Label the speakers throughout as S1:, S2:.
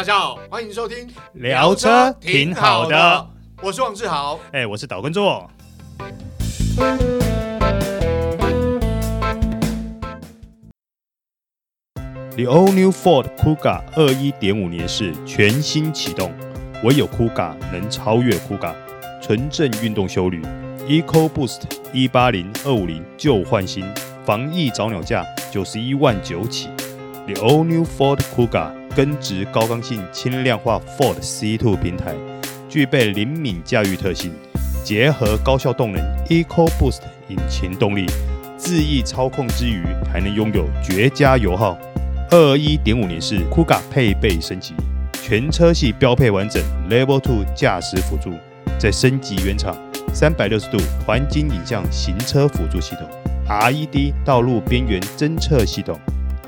S1: 大家好，欢迎收听
S2: 聊车挺好的，
S1: 我是王志豪，
S2: 哎，我是岛根座。The all new Ford Kuga 二一点五年式全新启动，唯有 Kuga 能超越 Kuga，纯正运动修旅，Eco Boost 一八零二五零旧换新，防疫早鸟价九十一万九起。The all new Ford Kuga 根植高刚性轻量化 Ford C2 平台，具备灵敏驾驭特性，结合高效动能 Eco Boost 引擎动力，恣意操控之余，还能拥有绝佳油耗。二一点五年式 Kuga 配备升级，全车系标配完整 Level Two 驾驶辅助，再升级原厂三百六十度环景影像行车辅助系统，RED 道路边缘侦测系统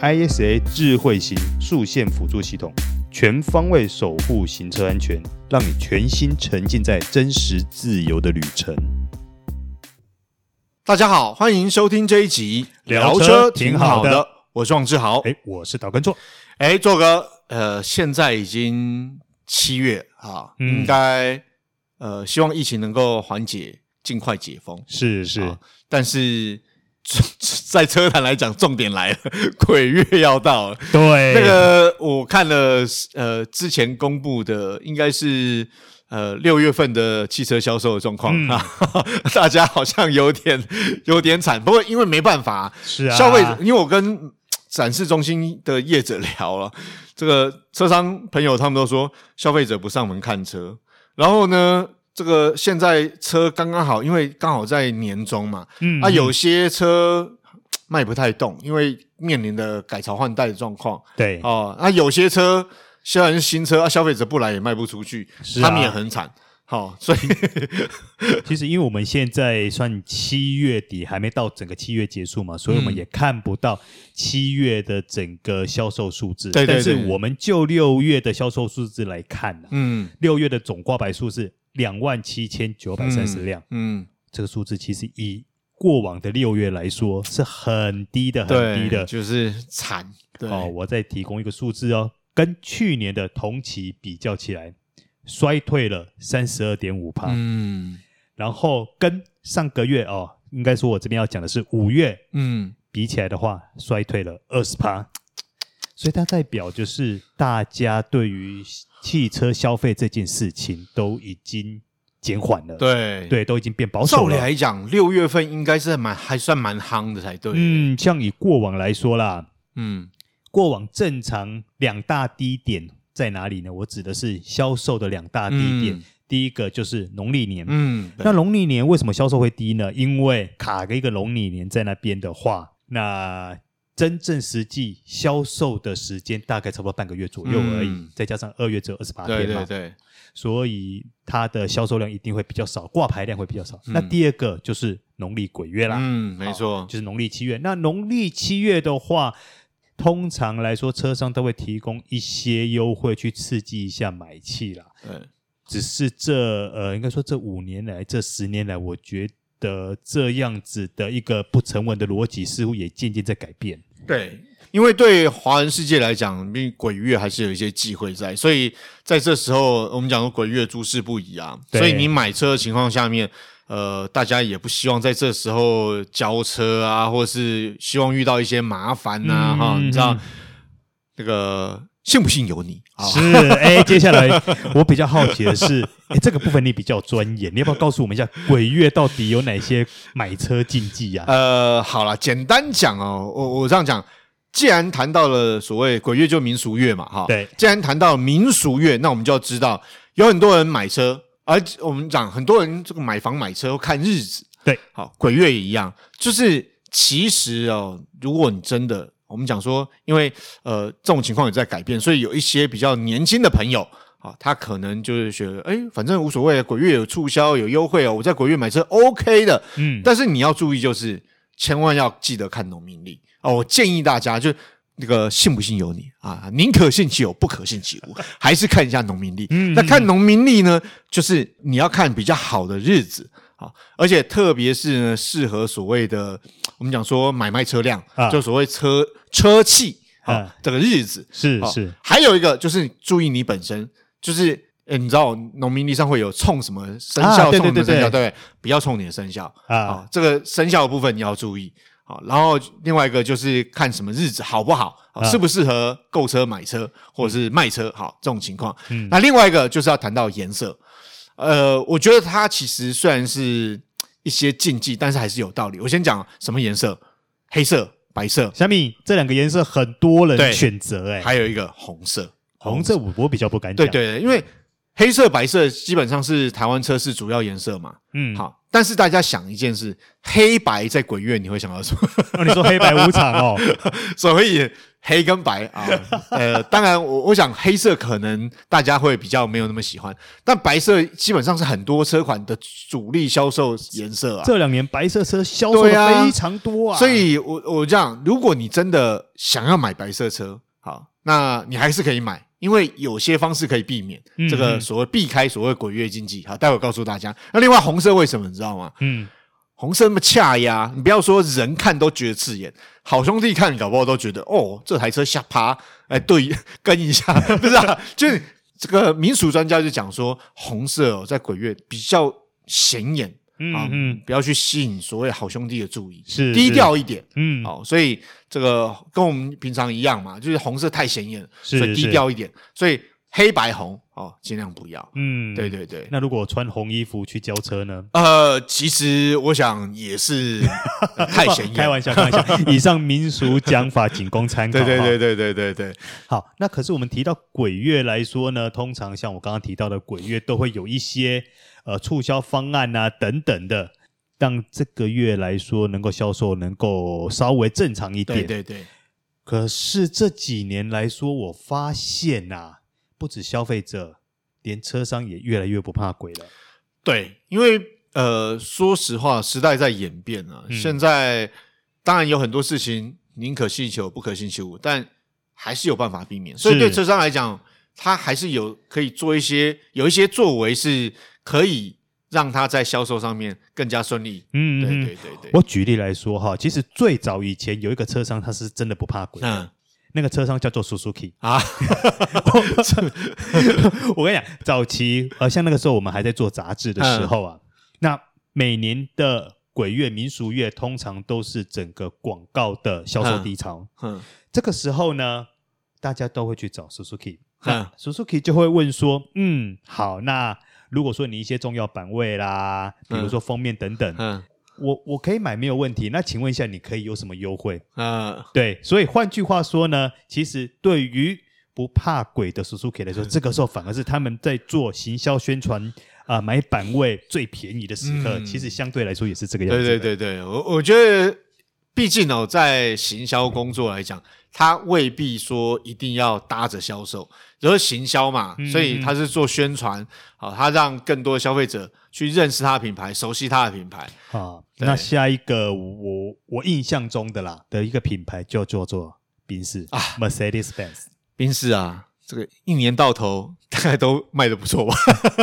S2: ，ISA 智慧型速线辅助系统，全方位守护行车安全，让你全心沉浸在真实自由的旅程。
S1: 大家好，欢迎收听这一集聊车挺好的。我是王志豪，
S2: 哎，我是导根座，
S1: 哎，座哥，呃，现在已经七月啊，嗯、应该呃，希望疫情能够缓解，尽快解封。
S2: 是是、啊，
S1: 但是在车坛来讲，重点来了，鬼月要到了。
S2: 对，
S1: 那个我看了，呃，之前公布的应该是呃六月份的汽车销售的状况、嗯、啊，大家好像有点 有点惨，不过因为没办法，
S2: 是啊，
S1: 消费者，因为我跟展示中心的业者聊了，这个车商朋友他们都说消费者不上门看车，然后呢，这个现在车刚刚好，因为刚好在年终嘛，嗯，啊，有些车卖不太动，因为面临的改朝换代的状况，
S2: 对，
S1: 哦，那有些车虽然是新车，啊，消费者不来也卖不出去，他们也很惨。好，所以
S2: 其实因为我们现在算七月底，还没到整个七月结束嘛，所以我们也看不到七月的整个销售数字。对，但是我们就六月的销售数字来看呢，嗯，六月的总挂牌数是两万七千九百三十辆，嗯，这个数字其实以过往的六月来说是很低的，很低的，
S1: 就是惨。对，
S2: 哦，我再提供一个数字哦，跟去年的同期比较起来。衰退了三十二点五帕，嗯，然后跟上个月哦，应该说我这边要讲的是五月，嗯，比起来的话，衰退了二十帕，所以它代表就是大家对于汽车消费这件事情都已经减缓了，
S1: 对
S2: 对，都已经变保守了。
S1: 照理来讲，六月份应该是蛮还算蛮夯的才对，
S2: 嗯，像以过往来说啦，嗯，过往正常两大低点。在哪里呢？我指的是销售的两大低点。嗯、第一个就是农历年。嗯，那农历年为什么销售会低呢？因为卡个一个农历年在那边的话，那真正实际销售的时间大概差不多半个月左右而已。嗯、再加上二月只有二十八天嘛，
S1: 对对对，
S2: 所以它的销售量一定会比较少，挂牌量会比较少。嗯、那第二个就是农历鬼月啦。
S1: 嗯，没错，
S2: 就是农历七月。那农历七月的话。通常来说，车商都会提供一些优惠去刺激一下买气啦。对，只是这呃，应该说这五年来、这十年来，我觉得这样子的一个不成文的逻辑，似乎也渐渐在改变。
S1: 对，因为对华人世界来讲，因为鬼月还是有一些忌讳在，所以在这时候，我们讲说鬼月诸事不宜啊。所以你买车的情况下面。呃，大家也不希望在这时候交车啊，或是希望遇到一些麻烦呐，哈，你知道那个信不信由你。
S2: 是，哎、欸，接下来我比较好奇的是，哎、欸，这个部分你比较专业，你要不要告诉我们一下，鬼月到底有哪些买车禁忌呀、啊？
S1: 呃，好了，简单讲哦，我我这样讲，既然谈到了所谓鬼月就民俗月嘛，哈，对，既然谈到民俗月，那我们就要知道，有很多人买车。而我们讲很多人这个买房买车要看日子，
S2: 对，
S1: 好，鬼月也一样，就是其实哦，如果你真的，我们讲说，因为呃这种情况也在改变，所以有一些比较年轻的朋友啊，他可能就是觉得，哎，反正无所谓，鬼月有促销有优惠哦，我在鬼月买车 OK 的，嗯，但是你要注意，就是千万要记得看农民历哦，我建议大家就。那个信不信由你啊，宁可信其有，不可信其无，还是看一下农民历。嗯，那看农民历呢，就是你要看比较好的日子啊，而且特别是呢，适合所谓的我们讲说买卖车辆，啊、就所谓车车汽啊、哦，这个日子
S2: 是是、
S1: 哦。还有一个就是注意你本身，就是诶你知道农民历上会有冲什么生肖，冲什么生肖，对，不要冲你的生肖啊、哦。这个生肖的部分你要注意。好，然后另外一个就是看什么日子好不好，好适不适合购车、买车或者是卖车，好这种情况。嗯，那另外一个就是要谈到颜色，呃，我觉得它其实虽然是一些禁忌，但是还是有道理。我先讲什么颜色，黑色、白色。
S2: 小米这两个颜色很多人选择，哎，
S1: 还有一个红色，
S2: 红色我我比较不敢讲。
S1: 对对对，因为黑色、白色基本上是台湾车市主要颜色嘛。嗯，好。但是大家想一件事，黑白在鬼月你会想到什么？
S2: 哦、你说黑白无常哦，
S1: 所以黑跟白啊，呃，当然我我想黑色可能大家会比较没有那么喜欢，但白色基本上是很多车款的主力销售颜色啊。
S2: 这两年白色车销售非常多啊，
S1: 所以我我这样，如果你真的想要买白色车，好，那你还是可以买。因为有些方式可以避免这个所谓避开所谓鬼月禁忌，好，待会告诉大家。那另外红色为什么你知道吗？嗯，红色那么恰呀，你不要说人看都觉得刺眼，好兄弟看搞不好都觉得哦，这台车下趴，哎，对，跟一下，不是啊？就是这个民俗专家就讲说，红色哦，在鬼月比较显眼。嗯嗯，不要去吸引所谓好兄弟的注意，是低调一点。嗯，好，所以这个跟我们平常一样嘛，就是红色太显眼，所以低调一点。所以黑白红哦，尽量不要。嗯，对对对。
S2: 那如果穿红衣服去交车呢？
S1: 呃，其实我想也是 太显眼。
S2: 开玩笑，开玩笑。以上民俗讲法仅供参考。
S1: 对对对对对对对。
S2: 好，那可是我们提到鬼月来说呢，通常像我刚刚提到的鬼月都会有一些。呃，促销方案啊，等等的，让这个月来说能够销售能够稍微正常一点。
S1: 对对对。
S2: 可是这几年来说，我发现呐、啊，不止消费者，连车商也越来越不怕鬼了。
S1: 对，因为呃，说实话，时代在演变啊。嗯、现在当然有很多事情宁可信其有，不可信其无，但还是有办法避免。所以对车商来讲，他还是有可以做一些有一些作为是。可以让他在销售上面更加顺利。嗯，对对对对。
S2: 我举例来说哈，其实最早以前有一个车商，他是真的不怕鬼。嗯，那个车商叫做 Suzuki 啊。我跟你讲，早期呃，像那个时候我们还在做杂志的时候啊，嗯、那每年的鬼月、民俗月，通常都是整个广告的销售低潮。嗯，嗯这个时候呢，大家都会去找 Suzuki。那，Suzuki 就会问说：“嗯，好，那。”如果说你一些重要版位啦，比如说封面等等，嗯，嗯我我可以买没有问题。那请问一下，你可以有什么优惠？嗯，对，所以换句话说呢，其实对于不怕鬼的 Suzuki 来说，嗯，这个时候反而是他们在做行销宣传啊，呃，买版位最便宜的时刻，嗯，其实相对来说也是这个样子。
S1: 对对对对，我我觉得，毕竟哦，在行销工作来讲。他未必说一定要搭着销售，就是行销嘛，所以他是做宣传，好，他让更多的消费者去认识他的品牌，熟悉他的品牌。
S2: 好，那下一个我我印象中的啦的一个品牌就叫做宾士啊，Mercedes-Benz，
S1: 宾士啊，这个一年到头大概都卖的不错吧？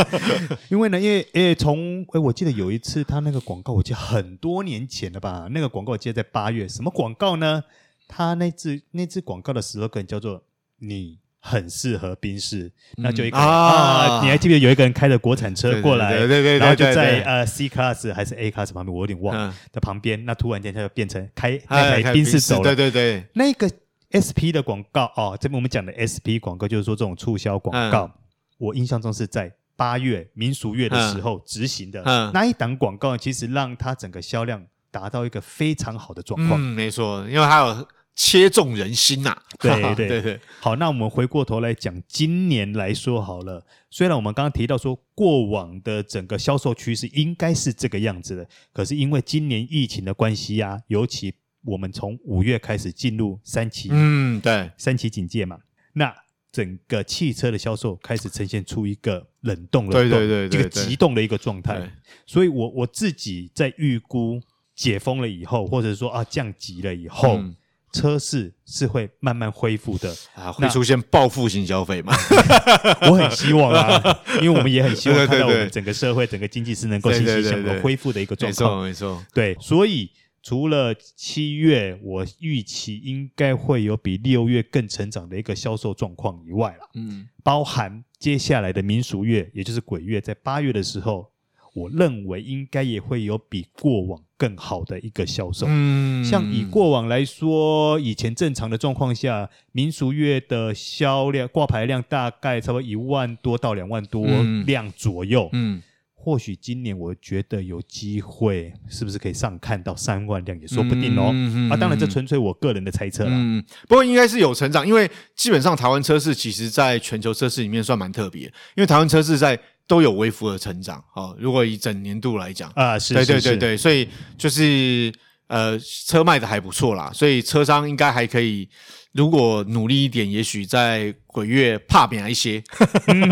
S2: 因为呢，因为诶，从诶，我记得有一次他那个广告，我记得很多年前了吧？那个广告我记得在八月，什么广告呢？他那支那支广告的 slogan 叫做“你很适合宾士”，嗯、那就一个啊，啊，你还记不记得有一个人开着国产车过来，对对对，然后就在呃 C class 还是 A class 旁边，我有点忘的旁边，那突然间他就变成开那台宾士走了，
S1: 对对对，
S2: 那个 SP 的广告哦，这边我们讲的 SP 广告就是说这种促销广告、嗯，我印象中是在八月民俗月的时候执行的，那一档广告其实让它整个销量达到一个非常好的状况，
S1: 嗯，没错，因为它有。切中人心呐、啊！
S2: 对对对对，好，那我们回过头来讲，今年来说好了。虽然我们刚刚提到说，过往的整个销售趋势应该是这个样子的，可是因为今年疫情的关系啊，尤其我们从五月开始进入三期，
S1: 嗯，对，
S2: 三期警戒嘛，那整个汽车的销售开始呈现出一个冷冻了，对对对，对，一个急冻的一个状态。所以我我自己在预估解封了以后，或者说啊降级了以后。嗯车市是会慢慢恢复的
S1: 啊，会出现报复性消费吗？
S2: 我很希望啊，因为我们也很希望看到我们整个社会、整个经济是能够欣欣向荣恢复的一个状况。
S1: 没错，没错。
S2: 对，所以除了七月，我预期应该会有比六月更成长的一个销售状况以外了，
S1: 嗯，
S2: 包含接下来的民俗月，也就是鬼月，在八月的时候，我认为应该也会有比过往更好的一个销售。
S1: 嗯，
S2: 像以过往来说，以前正常的状况下，民俗月的销量挂牌量大概差不多一万多到两万多辆左右，
S1: 嗯。嗯
S2: 或许今年我觉得有机会，是不是可以上看到三万辆也说不定哦。嗯、啊，当然这纯粹我个人的猜测啦。
S1: 嗯，不过应该是有成长，因为基本上台湾车市其实在全球车市里面算蛮特别，因为台湾车市在都有微幅的成长。哦，如果以整年度来讲
S2: 啊，是，
S1: 对对对对，所以就是呃车卖的还不错啦，所以车商应该还可以。如果努力一点，也许在鬼月怕扁一些，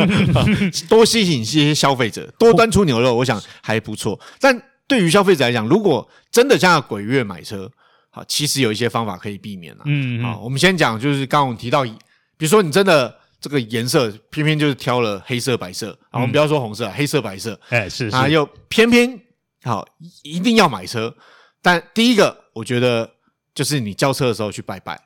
S1: 多吸引一些消费者，多端出牛肉，我想还不错。但对于消费者来讲，如果真的像鬼月买车，好，其实有一些方法可以避免了。嗯，好，我们先讲，就是刚刚我们提到，比如说你真的这个颜色偏偏就是挑了黑色、白色，啊，我们不要说红色，黑色、白色，哎，是啊，又偏偏好一定要买车。但第一个，我觉得就是你交车的时候去拜拜。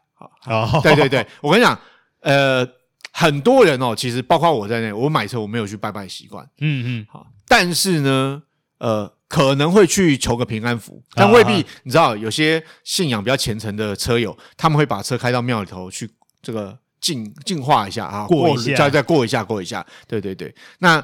S1: 啊，对对对，我跟你讲，呃，很多人哦，其实包括我在内，我买车我没有去拜拜习惯，嗯嗯，好，但是呢，呃，可能会去求个平安符，但未必，你知道，有些信仰比较虔诚的车友，他们会把车开到庙里头去，这个净净化一下啊，过一下，再再过一下，过一下，对对对，那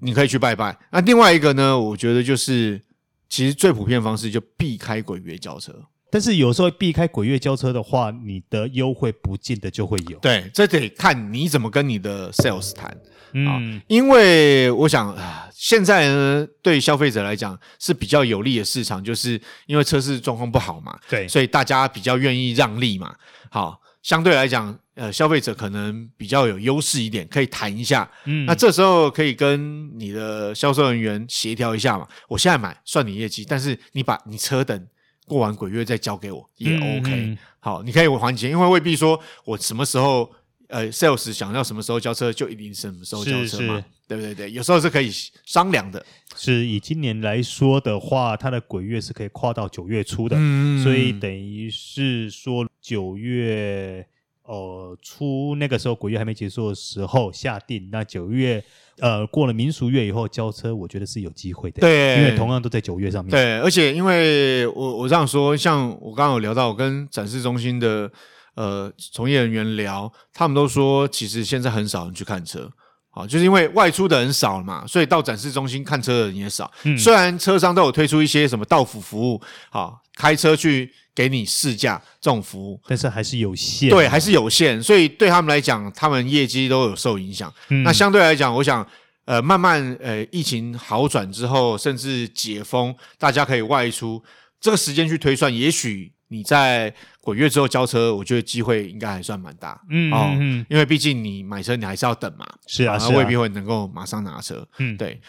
S1: 你可以去拜拜。那另外一个呢，我觉得就是，其实最普遍的方式就避开鬼月交车。
S2: 但是有时候避开鬼月交车的话，你的优惠不见得就会有。
S1: 对，这得看你怎么跟你的 sales 谈。嗯，因为我想啊，现在呢，对消费者来讲是比较有利的市场，就是因为车市状况不好嘛。对，所以大家比较愿意让利嘛。好，相对来讲，呃，消费者可能比较有优势一点，可以谈一下。嗯，那这时候可以跟你的销售人员协调一下嘛。我现在买算你业绩，但是你把你车等。过完鬼月再交给我也 OK，好，你可以还钱，因为未必说我什么时候呃 sales 想要什么时候交车就一定什么时候交车嘛，是是对不对？对，有时候是可以商量的。
S2: 是以今年来说的话，它的鬼月是可以跨到九月初的，嗯、所以等于是说九月呃初那个时候鬼月还没结束的时候下定，那九月。呃，过了民俗月以后交车，我觉得是有机会的。对，因为同样都在九月上面。
S1: 对，而且因为我我这样说，像我刚刚有聊到，我跟展示中心的呃从业人员聊，他们都说，其实现在很少人去看车，好，就是因为外出的人少了嘛，所以到展示中心看车的人也少。嗯，虽然车商都有推出一些什么到府服务，好，开车去。给你试驾这种服务，
S2: 但是还是有限，
S1: 对，还是有限，所以对他们来讲，他们业绩都有受影响。嗯、那相对来讲，我想，呃，慢慢呃，疫情好转之后，甚至解封，大家可以外出，这个时间去推算，也许你在鬼月之后交车，我觉得机会应该还算蛮大。嗯哦，嗯因为毕竟你买车，你还是要等嘛，
S2: 是啊，
S1: 未必会能够马上拿车。嗯，对。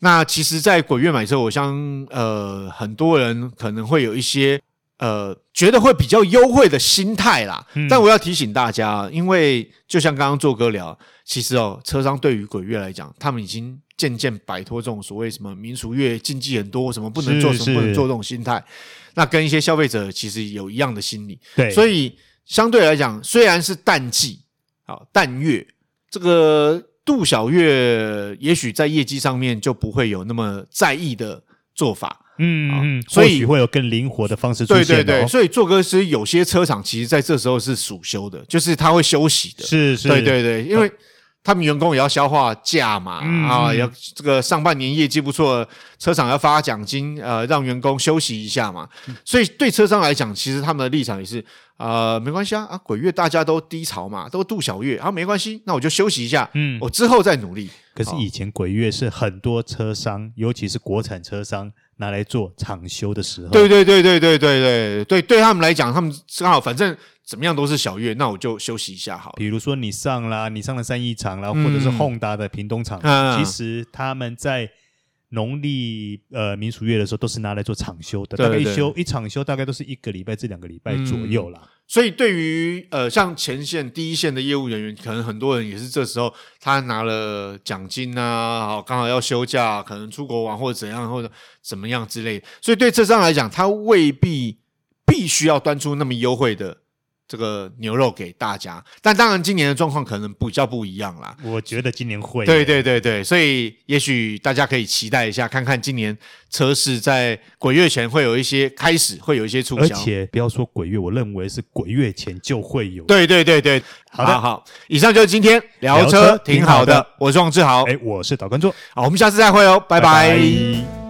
S1: 那其实，在鬼月买车，我相呃，很多人可能会有一些。呃，觉得会比较优惠的心态啦，嗯、但我要提醒大家，因为就像刚刚做哥聊，其实哦，车商对于鬼月来讲，他们已经渐渐摆脱这种所谓什么民俗月禁忌很多，什么不能做，什么不能做这种心态，那跟一些消费者其实有一样的心理，对，所以相对来讲，虽然是淡季啊，淡月这个度小月，也许在业绩上面就不会有那么在意的做法。
S2: 嗯嗯，所以会有更灵活的方式出现。
S1: 对对对，所以做歌是有些车厂，其实在这时候是暑休的，就是他会休息的。
S2: 是是，
S1: 对对对，因为他们员工也要消化假嘛，啊，要这个上半年业绩不错，车厂要发奖金，呃，让员工休息一下嘛。所以对车商来讲，其实他们的立场也是，呃，没关系啊，啊，鬼月大家都低潮嘛，都度小月，啊，没关系，那我就休息一下，嗯，我之后再努力。
S2: 可是以前鬼月是很多车商，尤其是国产车商。拿来做厂修的时候，
S1: 对对对对对对对对，对他们来讲，他们刚好反正怎么样都是小月，那我就休息一下好。
S2: 比如说你上啦，你上了三一场啦，嗯、或者是 Honda 的屏东厂，嗯、其实他们在农历呃民俗月的时候都是拿来做厂休的，对对对，大概一休一场休大概都是一个礼拜至两个礼拜左右啦。嗯
S1: 所以对于呃像前线第一线的业务人员，可能很多人也是这时候他拿了奖金啊，好刚好要休假，可能出国玩或者怎样或者怎么样之类，所以对浙商来讲，他未必必须要端出那么优惠的。这个牛肉给大家，但当然今年的状况可能比较不一样啦。
S2: 我觉得今年会，
S1: 对对对对，所以也许大家可以期待一下，看看今年车市在鬼月前会有一些开始，会有一些促销。
S2: 而且不要说鬼月，我认为是鬼月前就会有。
S1: 对对对对，
S2: 好的
S1: 好，好，以上就是今天聊车，挺好的。
S2: 好的，
S1: 我是王志豪，
S2: 哎，我是导观众，
S1: 好，我们下次再会哦，拜拜。
S2: 拜拜。